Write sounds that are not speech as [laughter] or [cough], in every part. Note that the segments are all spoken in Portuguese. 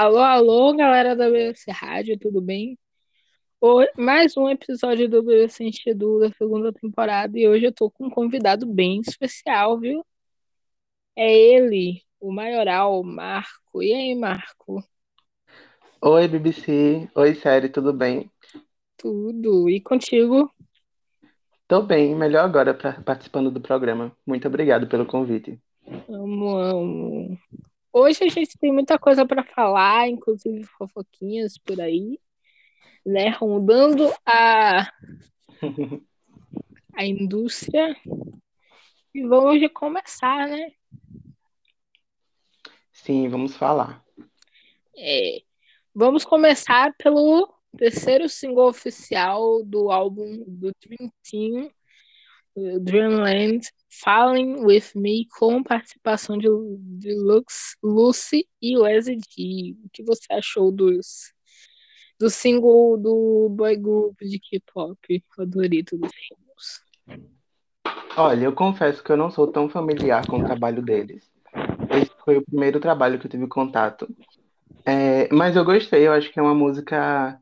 Alô, alô, galera da BBC Rádio, tudo bem? Hoje, mais um episódio do BBC Enchedu da segunda temporada e hoje eu tô com um convidado bem especial, viu? É ele, o maioral, Marco. E aí, Marco? Oi, BBC. Oi, série, tudo bem? Tudo. E contigo? Tô bem, melhor agora pra, participando do programa. Muito obrigado pelo convite. Amo, amo. Hoje a gente tem muita coisa para falar, inclusive fofoquinhas por aí, né? Rondando a, a indústria. E vamos começar, né? Sim, vamos falar. É, vamos começar pelo terceiro single oficial do álbum do Dream Team, Dreamland, Falling With Me, com participação de, de Lux, Lucy e Leslie G. O que você achou dos, do single do boy group de K-pop favorito dos filmes? Olha, eu confesso que eu não sou tão familiar com o trabalho deles. Esse foi o primeiro trabalho que eu tive contato. É, mas eu gostei, eu acho que é uma música.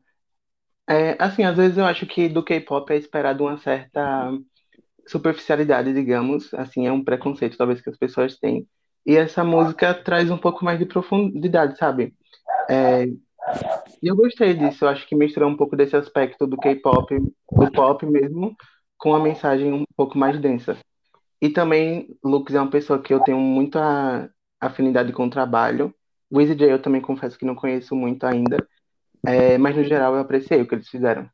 É, assim, às vezes eu acho que do K-pop é esperado uma certa superficialidade, digamos, assim, é um preconceito talvez que as pessoas têm. E essa música traz um pouco mais de profundidade, sabe? É, e eu gostei disso, eu acho que misturou um pouco desse aspecto do K-pop, do pop mesmo, com uma mensagem um pouco mais densa. E também, Lux é uma pessoa que eu tenho muita afinidade com o trabalho. O J eu também confesso que não conheço muito ainda, é, mas no geral eu apreciei o que eles fizeram.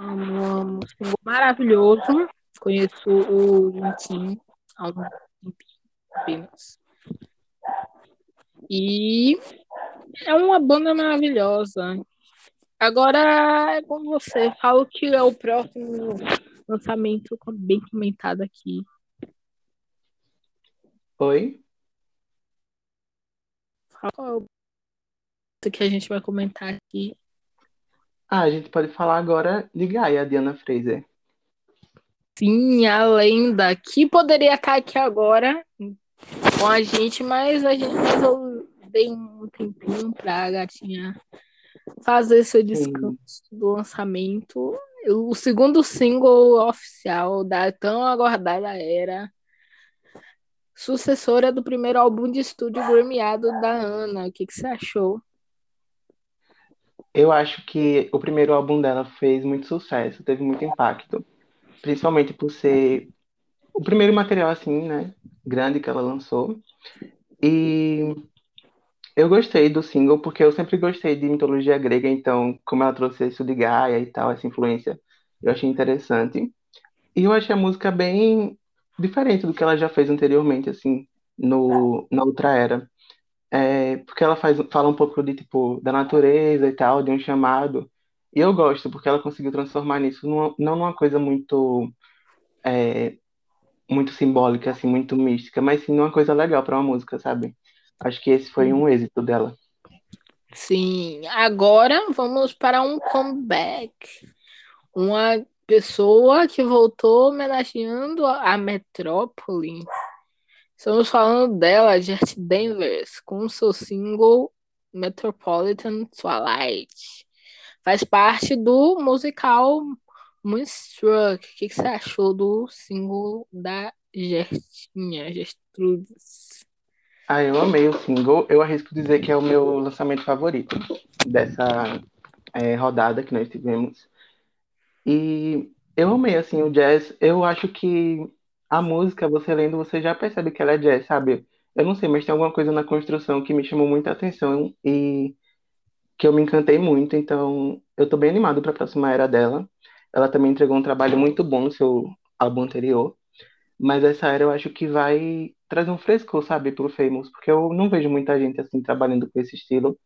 Amo, amo. Single maravilhoso. Conheço o Juntinho há algum tempo apenas. E é uma banda maravilhosa. Agora é com você. Falo que é o próximo lançamento bem comentado aqui. Oi? Qual é o que a gente vai comentar aqui? Ah, a gente pode falar agora de Gaia, Diana Fraser. Sim, a lenda que poderia estar aqui agora com a gente, mas a gente mas dei um tempinho para a gatinha fazer seu descanso Sim. do lançamento. O segundo single oficial da tão aguardada era sucessora do primeiro álbum de estúdio gremiado da Ana. O que, que você achou? Eu acho que o primeiro álbum dela fez muito sucesso, teve muito impacto, principalmente por ser o primeiro material assim, né, grande que ela lançou. E eu gostei do single porque eu sempre gostei de mitologia grega, então como ela trouxe isso de Gaia e tal, essa influência, eu achei interessante. E eu achei a música bem diferente do que ela já fez anteriormente, assim, no, na outra era. É, porque ela faz, fala um pouco de tipo da natureza e tal, de um chamado. E eu gosto, porque ela conseguiu transformar nisso numa, não numa coisa muito é, muito simbólica, assim, muito mística, mas sim numa coisa legal para uma música, sabe? Acho que esse foi um êxito dela. Sim, agora vamos para um comeback. Uma pessoa que voltou homenageando a metrópole Estamos falando dela, Jet Danvers, com seu single Metropolitan Twilight. Faz parte do musical Moonstruck. O que, você achou do single da Gertinha, Gertrudes? Ah, eu amei o single. Eu arrisco dizer que é o meu lançamento favorito dessa é, rodada que nós tivemos. E eu amei, assim, o jazz. Eu acho que a música, você lendo, você já percebe que ela é jazz, sabe? Eu não sei, mas tem alguma coisa na construção que me chamou muita atenção e que eu me encantei muito, então eu tô bem animado para a próxima era dela. Ela também entregou um trabalho muito bom no seu álbum anterior, mas essa era eu acho que vai trazer um frescor, sabe, pro Famous, porque eu não vejo muita gente assim trabalhando com esse estilo,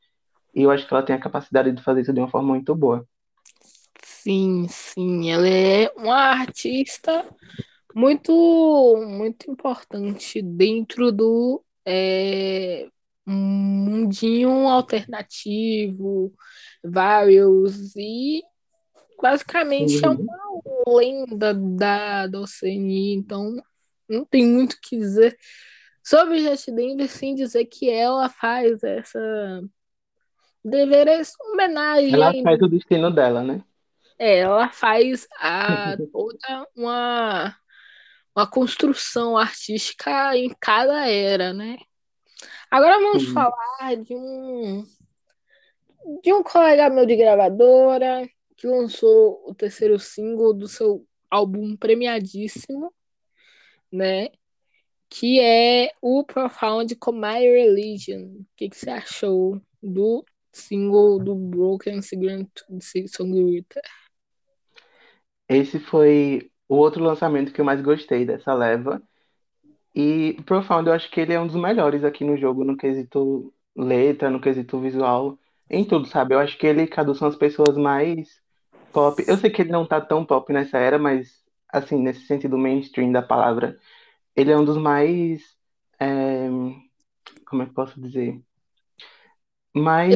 e eu acho que ela tem a capacidade de fazer isso de uma forma muito boa. Sim, sim, ela é uma artista muito, muito importante dentro do é, mundinho alternativo, vários, e basicamente uhum. é uma lenda da, da Oceania, então não tem muito o que dizer sobre Jet Denver, sim dizer que ela faz essa deveres homenagem. Ela faz o destino dela, né? É, ela faz a, [laughs] toda uma, uma construção artística em cada era, né? Agora vamos Sim. falar de um de um colega meu de gravadora que lançou o terceiro single do seu álbum premiadíssimo, né? Que é o Profound com My Religion. O que, que você achou do single do Broken Songwriter? Esse foi o outro lançamento que eu mais gostei dessa leva. E Profound, eu acho que ele é um dos melhores aqui no jogo, no quesito letra, no quesito visual, em tudo, sabe? Eu acho que ele Cadu são as pessoas mais pop. Eu sei que ele não tá tão pop nessa era, mas, assim, nesse sentido mainstream da palavra, ele é um dos mais. é, Como é que posso dizer? Mais.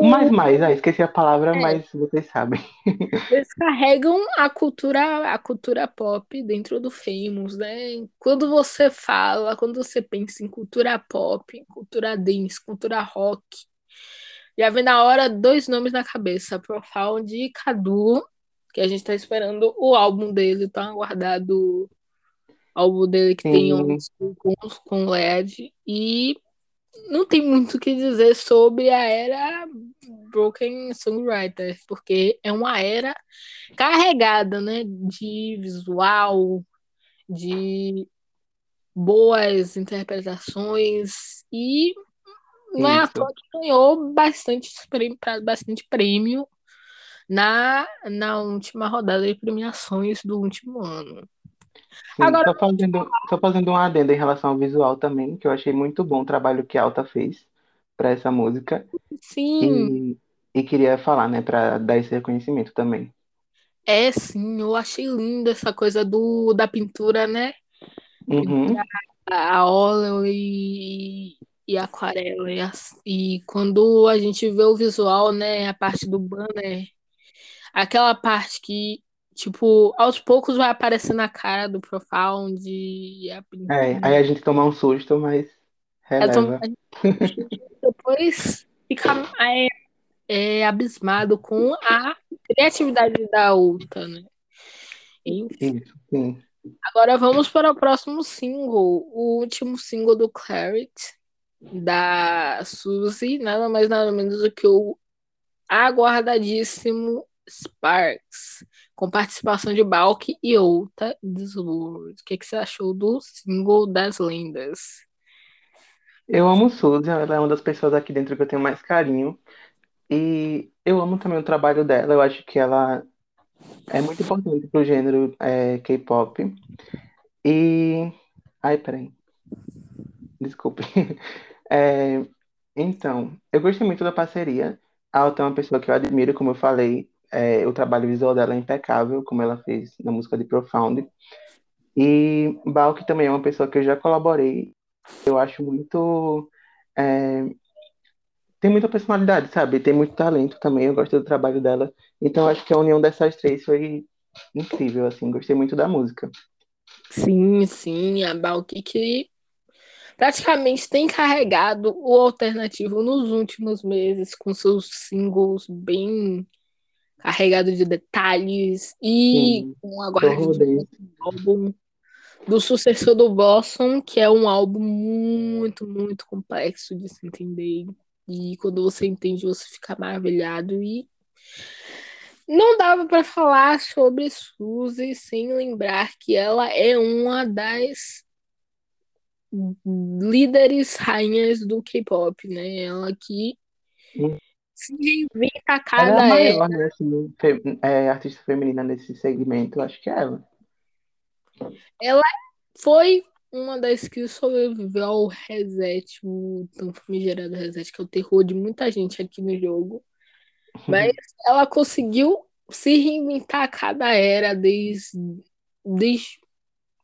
Mais, mais, ah, esqueci a palavra, É. mas vocês sabem. [laughs] Eles carregam a cultura, a cultura pop dentro do Famous, né? Quando você fala, quando você pensa em cultura pop, cultura dance, cultura rock, já vem na hora dois nomes na cabeça, Profound e Cadu, que a gente tá esperando o álbum dele, tá aguardado o álbum dele que tem Sim. um com, com LED e não tem muito o que dizer sobre a era Broken Songwriter, porque é uma era carregada, né, de visual, de boas interpretações e não é à toa que ganhou bastante prêmio, bastante prêmio na, na última rodada de premiações do último ano. Sim, Agora, só fazendo, só fazendo um adendo em relação ao visual também, que eu achei muito bom o trabalho que a Alta fez para essa música sim, e, e queria falar, né, para dar esse reconhecimento também. é sim, eu achei lindo essa coisa do, da pintura, né? Uhum, a a óleo e, e aquarela. E, as- e quando a gente vê o visual, né, a parte do banner, aquela parte que, tipo, aos poucos vai aparecendo a cara do Profound e a É, aí a gente toma um susto, mas releva. [laughs] depois fica é, é, abismado com a criatividade da outra, né? Enfim. Isso, sim. Agora vamos para o próximo single, o último single do Clarity, da Suzy, nada mais nada menos do que o aguardadíssimo Sparks, com participação de Balk e outra Disworld. O que, que você achou do single das lendas? Eu amo Suzy, ela é uma das pessoas aqui dentro que eu tenho mais carinho. E eu amo também o trabalho dela, eu acho que ela é muito importante pro gênero é, K-pop. E. Ai, peraí. Desculpe. [laughs] É, então, eu gostei muito da parceria. A Alta é uma pessoa que eu admiro, como eu falei. É, o trabalho visual dela é impecável, como ela fez na música de Profound. E Balk também é uma pessoa que eu já colaborei. Eu acho muito. é, tem muita personalidade, sabe? Tem muito talento também. Eu gosto do trabalho dela. Então, acho que a união dessas três foi incrível, assim. Gostei muito da música. Sim, sim, a Balk que praticamente tem carregado o alternativo nos últimos meses, com seus singles bem carregados de detalhes e Sim, com a guarda rodei. álbum do sucessor do Blossom, que é um álbum muito, muito complexo de se entender. E quando você entende, você fica maravilhado. E não dava para falar sobre Suzy sem lembrar que ela é uma das líderes rainhas do K-pop, né? Ela que Hum. Se reinventa a Ela é a cada era. maior, né, assim, é, artista feminina nesse segmento, acho que é ela. Ela foi uma das que sobreviveu ao reset, o tão famigerado reset, que é o terror de muita gente aqui no jogo. [laughs] Mas ela conseguiu se reinventar a cada era desde, desde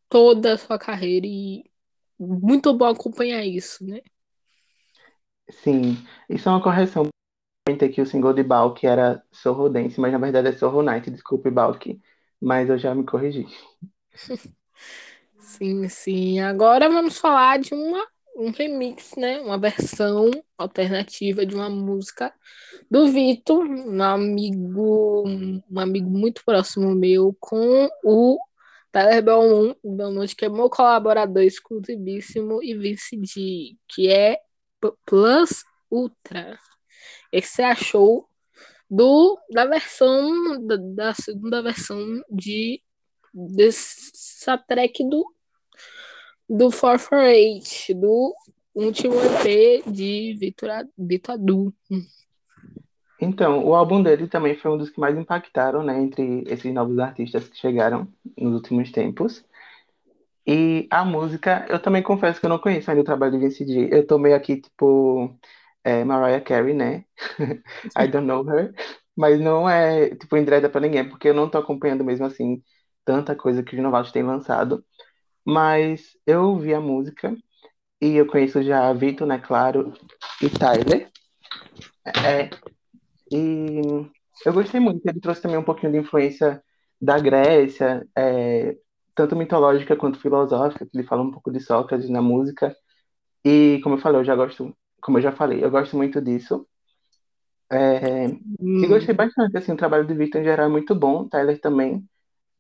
toda a sua carreira e muito bom acompanhar isso, né? Sim, isso é uma correção. Comentei que o single de Balk era Sorro Dance, mas na verdade é Sorro Night, desculpe, Balk. Mas eu já me corrigi. [laughs] Sim, sim. Agora vamos falar de uma, um remix, né? Uma versão alternativa de uma música do Vitor, um amigo, um amigo muito próximo meu, com o Tyler Belmont, que é meu colaborador exclusivíssimo, e Vince D, que é Plus Ultra. O que você achou do, da versão, da, da segunda versão de dessa track do do 448, do último EP de Vitor Adu. Então, o álbum dele também foi um dos que mais impactaram, né, entre esses novos artistas que chegaram nos últimos tempos. E a música, eu também confesso que eu não conheço ainda o trabalho de Vince D. Eu tô meio aqui, tipo, é, Mariah Carey, né? [laughs] I don't know her. Mas não é, tipo, indireta pra ninguém, porque eu não tô acompanhando mesmo, assim, tanta coisa que os novatos têm lançado. Mas eu ouvi a música e eu conheço já Vitor, né, claro, e Tyler. É, e eu gostei muito. Ele trouxe também um pouquinho de influência da Grécia, é, tanto mitológica quanto filosófica, que ele fala um pouco de Sócrates na música. E como eu falei, eu já gosto, como eu já falei, eu gosto muito disso. É, hum. E gostei bastante, assim, o trabalho do Victor em geral é muito bom, Tyler também.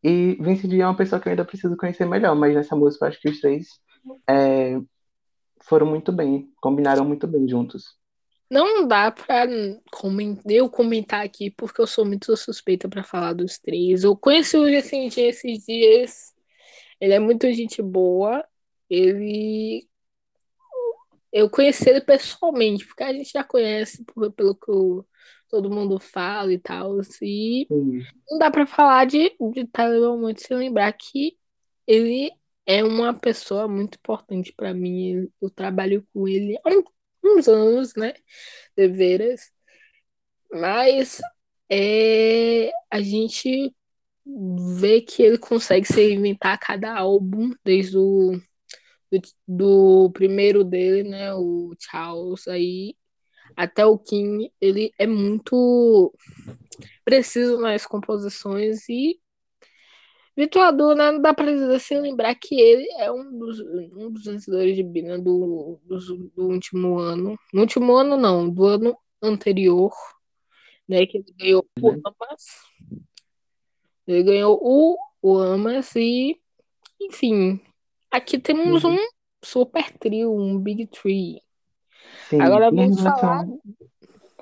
E Vince D é uma pessoa que eu ainda preciso conhecer melhor, mas nessa música eu acho que os três é, foram muito bem, combinaram muito bem juntos. Não dá pra eu comentar aqui, porque eu sou muito suspeita para falar dos três. Eu conheci o G esses dias. Ele é muito gente boa. Ele. Eu conheci ele pessoalmente, porque a gente já conhece por, pelo que eu, todo mundo fala e tal. E Sim. não dá para falar de, de Tyler muito sem lembrar que ele é uma pessoa muito importante para mim. Eu trabalho com ele há uns anos, né? De veras. Mas é, a gente vê que ele consegue se reinventar a cada álbum, desde o do, do primeiro dele, né? O Charles aí até o King, ele é muito preciso nas composições e Vituador, né? Não dá pra dizer sem lembrar que ele é um dos, um dos vencedores de Bina do, do, do, último ano. No último ano, não, do ano anterior, né? Que ele ganhou o uhum. Amas. Ele ganhou o, o Amas e, enfim, aqui temos uhum. um super trio, um Big Tree. Sim, Agora vamos falar.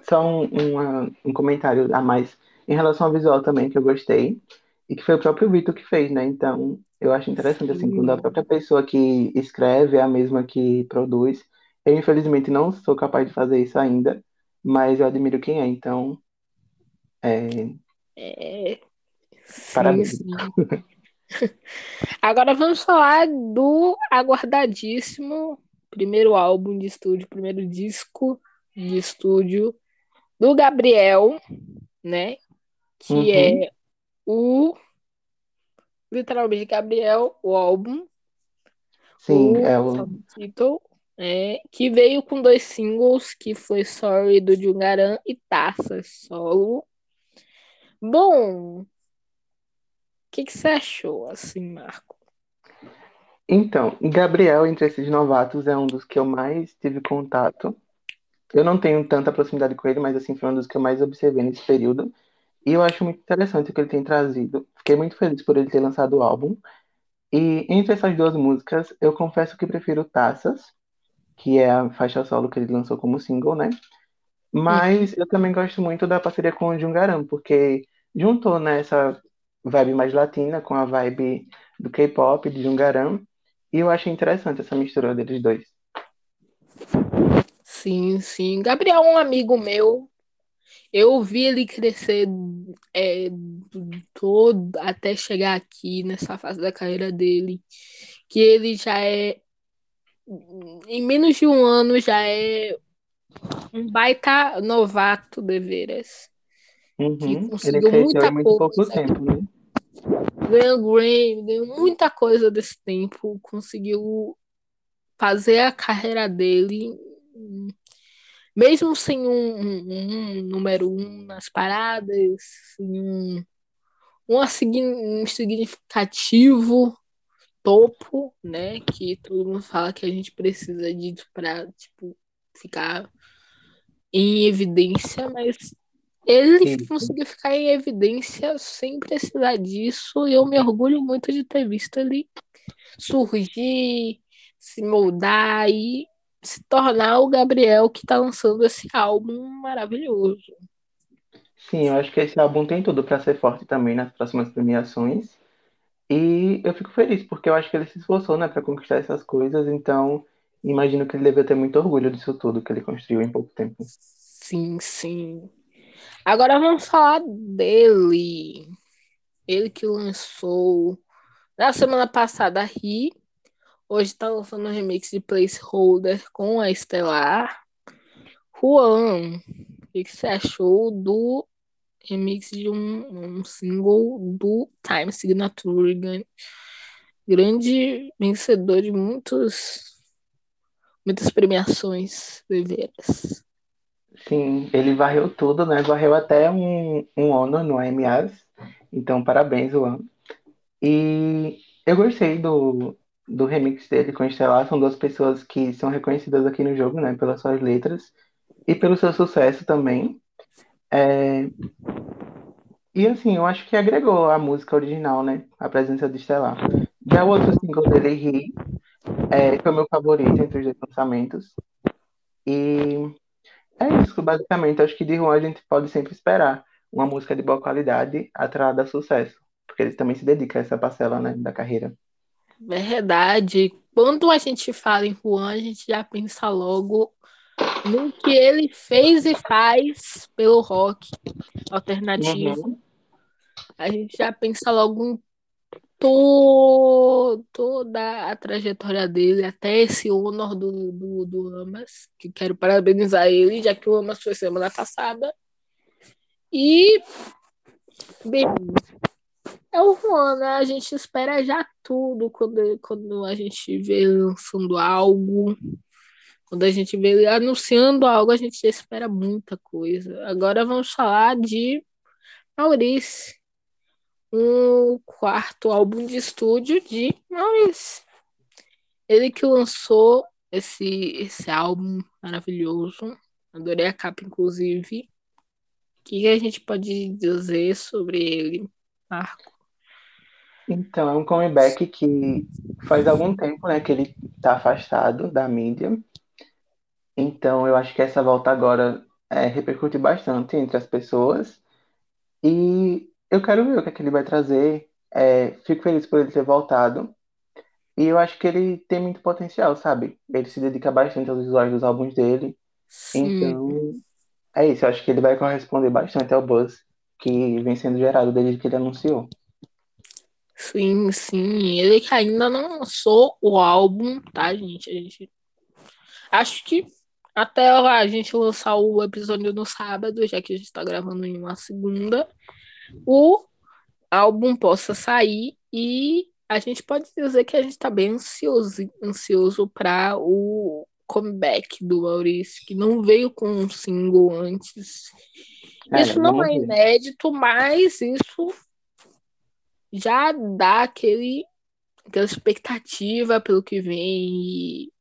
Só um, um, um comentário a mais em relação ao visual também, que eu gostei. E que foi o próprio Vitor que fez, né? Então, eu acho interessante, assim, quando a própria pessoa que escreve é a mesma que produz. Eu, infelizmente, não sou capaz de fazer isso ainda, mas eu admiro quem é, então. É. é... Parabéns. Sim, sim. [laughs] Agora vamos falar do aguardadíssimo primeiro álbum de estúdio, primeiro disco de estúdio do Gabriel, né? Que uhum. é o literalmente Gabriel, o álbum. Sim, o é o Title, é, que veio com dois singles, que foi Sorry do Jungaran e Taça Solo. Bom, que, que você achou, assim, Marco? Então, Gabriel, entre esses novatos, é um dos que eu mais tive contato. Eu não tenho tanta proximidade com ele, mas assim, foi um dos que eu mais observei nesse período. E eu acho muito interessante o que ele tem trazido. Fiquei muito feliz por ele ter lançado o álbum. E entre essas duas músicas, eu confesso que prefiro Taças, que é a faixa solo que ele lançou como single, né? Mas eu também gosto muito da parceria com o Jungaram, porque juntou né, vibe mais latina com a vibe do K-pop de Jungaram. E eu achei interessante essa mistura deles dois. Sim, sim. Gabriel é um amigo meu eu vi ele crescer é, todo até chegar aqui nessa fase da carreira dele, que ele já é em menos de um ano já é um baita novato de veras. Uhum. Que conseguiu muita muito. Pouco tempo, né? Ganhou Grammy, ganhou muita coisa desse tempo, conseguiu fazer a carreira dele mesmo sem um, um, um número um nas paradas, um, um significativo topo, né? Que todo mundo fala que a gente precisa disso pra, tipo, ficar em evidência, mas ele Sim. conseguiu ficar em evidência sem precisar disso, e eu me orgulho muito de ter visto ele surgir, se moldar e se tornar o Gabriel que tá lançando esse álbum maravilhoso. Sim, eu acho que esse álbum tem tudo para ser forte também nas próximas premiações. E eu fico feliz, porque eu acho que ele se esforçou, né, para conquistar essas coisas, então imagino que ele deve ter muito orgulho disso tudo que ele construiu em pouco tempo. Sim, sim. Agora vamos falar dele. Ele que lançou na semana passada Ri. Hoje tá lançando um remix de Placeholder com a Estelar. Juan, o que você achou do remix de um, um single do Time Signature? Gran- Grande vencedor de muitos, muitas premiações deveras. Sim, ele varreu tudo, né? Varreu até um, um Honor no AMAs. Então, parabéns, Luan. E eu gostei do, do remix dele com Estelar. São duas pessoas que são reconhecidas aqui no jogo, né? Pelas suas letras e pelo seu sucesso também. É, E assim, eu acho que agregou a música original, né? A presença de Estelar. Já o outro single dele, Ri, é, foi meu favorito entre os dois lançamentos. E é isso, basicamente. Acho que de Juan a gente pode sempre esperar uma música de boa qualidade atrelada a sucesso. Porque ele também se dedica a essa parcela, né, da carreira. Verdade. Quando a gente fala em Juan, a gente já pensa logo no que ele fez e faz pelo rock alternativo. Uhum. A gente já pensa logo em to- toda a trajetória dele, até esse honor do, do, do Amas, que quero parabenizar ele, já que o Amas foi semana passada. E, bem, é o Juan, né? A gente espera já tudo quando, quando a gente vê lançando algo. Quando a gente vê ele anunciando algo, a gente espera muita coisa. Agora vamos falar de Maurício. Um quarto álbum de estúdio de Maurício. Ele que lançou esse, esse álbum maravilhoso. Adorei a capa, inclusive. O que a gente pode dizer sobre ele, Marco? Então, é um comeback que faz algum tempo, né, que ele tá afastado da mídia. Então, eu acho que essa volta agora é, repercute bastante entre as pessoas. E eu quero ver o que é que ele vai trazer. É, fico feliz por ele ter voltado. E eu acho que ele tem muito potencial, sabe? Ele se dedica bastante aos visuais dos álbuns dele. Sim, Então, é isso. Eu acho que ele vai corresponder bastante ao buzz que vem sendo gerado desde que ele anunciou. sim, sim. Ele que ainda não lançou o álbum, tá, gente? A gente. Acho que até a gente lançar o episódio no sábado, já que a gente tá gravando em uma segunda, o álbum possa sair e a gente pode dizer que a gente tá bem ansioso, ansioso para o comeback do Maurício, que não veio com um single antes. É, Isso não é inédito, mas isso já dá aquele, aquela expectativa pelo que vem. e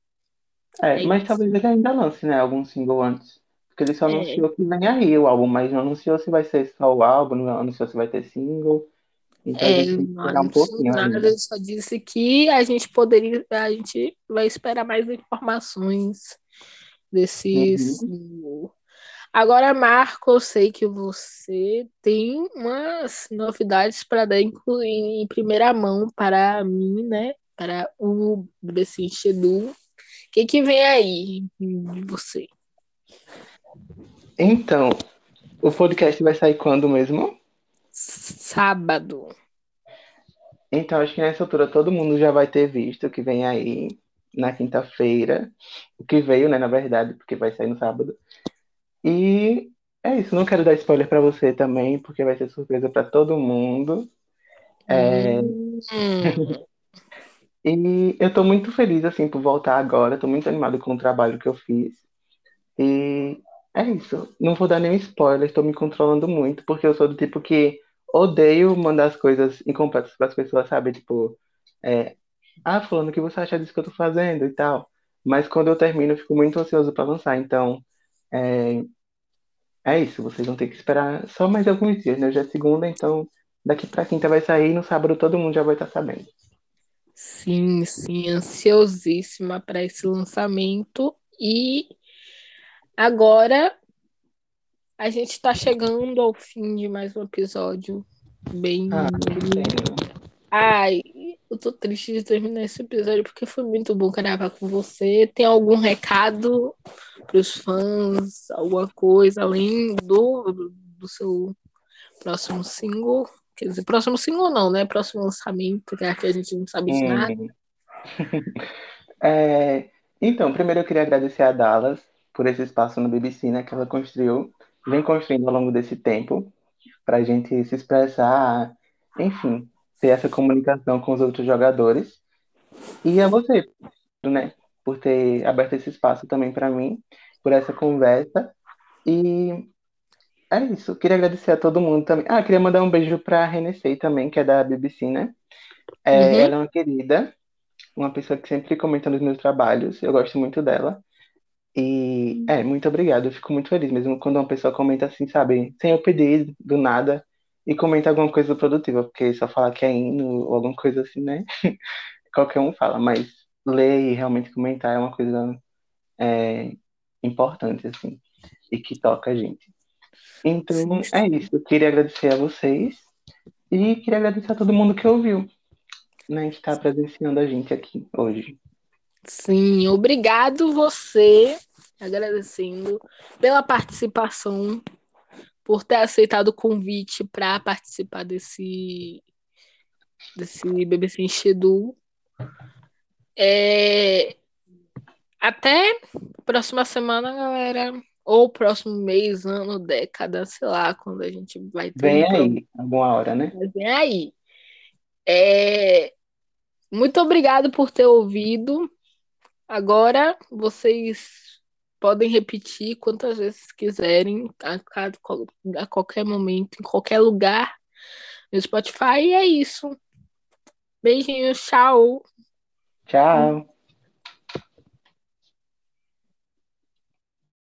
É, É mas isso. talvez ele ainda lance, né, algum single antes. Porque ele só É, anunciou que vem aí o álbum, mas não anunciou se vai ser só o álbum, não anunciou se vai ter single. Então a é, gente tem que não um pouquinho nada, ainda. ele só disse que a gente poderia, a gente vai esperar mais informações desse Uhum. single. Agora, Marco, eu sei que você tem umas novidades para dar inclu- em primeira mão para mim, né? Para o BBC Edu. O que que vem aí de você? Então, o podcast vai sair quando mesmo? Sábado. Então, acho que nessa altura todo mundo já vai ter visto o que vem aí na quinta-feira. O que veio, né, na verdade, porque vai sair no sábado. E é isso, não quero dar spoiler pra você também, porque vai ser surpresa pra todo mundo. É, Hum, [laughs] E eu tô muito feliz, assim, por voltar agora. Tô muito animado com o trabalho que eu fiz. E é isso. Não vou dar nenhum spoiler, tô me controlando muito, porque eu sou do tipo que odeio mandar as coisas incompletas pras pessoas, sabe? Tipo, é, ah, falando o que você acha disso que eu tô fazendo e tal. Mas quando eu termino, eu fico muito ansioso para lançar. Então, é, é isso. Vocês vão ter que esperar só mais alguns dias, né? Hoje é segunda, então daqui para quinta vai sair. No sábado todo mundo já vai estar sabendo. Sim, sim, ansiosíssima para esse lançamento. E agora a gente está chegando ao fim de mais um episódio bem. Ah, Ai, eu tô triste de terminar esse episódio porque foi muito bom gravar com você. Tem algum recado para os fãs? Alguma coisa além do, do seu próximo single? Quer dizer, próximo single não, né? Próximo lançamento, que a gente não sabe de nada. [laughs] é, então, primeiro eu queria agradecer a Dallas por esse espaço no BBC, né, que ela construiu, vem construindo ao longo desse tempo, para a gente se expressar, enfim, ter essa comunicação com os outros jogadores. E a você, né, por ter aberto esse espaço também para mim, por essa conversa. E é isso. Queria agradecer a todo mundo também. Ah, queria mandar um beijo para a Renessei também, que é da BBC, né? É, uhum. Ela é uma querida, uma pessoa que sempre comenta nos meus trabalhos. Eu gosto muito dela. E é, muito obrigado. Eu fico muito feliz mesmo quando uma pessoa comenta assim, sabe, sem eu pedir, do nada, e comenta alguma coisa produtiva, porque só falar que é hino ou alguma coisa assim, né? [laughs] Qualquer um fala, mas ler e realmente comentar é uma coisa é, importante, assim, e que toca a gente. Então, é isso. Eu queria agradecer a vocês e queria agradecer a todo mundo que ouviu, né, que está presenciando a gente aqui hoje. Sim, obrigado você, agradecendo pela participação por ter aceitado o convite para participar desse, desse BBC Enchedu. É, até próxima semana, galera. Ou próximo mês, ano, década, sei lá, quando a gente vai ter. Vem um aí, alguma hora, né? Vem aí. É... Muito obrigado por ter ouvido. Agora vocês podem repetir quantas vezes quiserem, a, a, a qualquer momento, em qualquer lugar no Spotify. E é isso. Beijinhos, tchau. Tchau.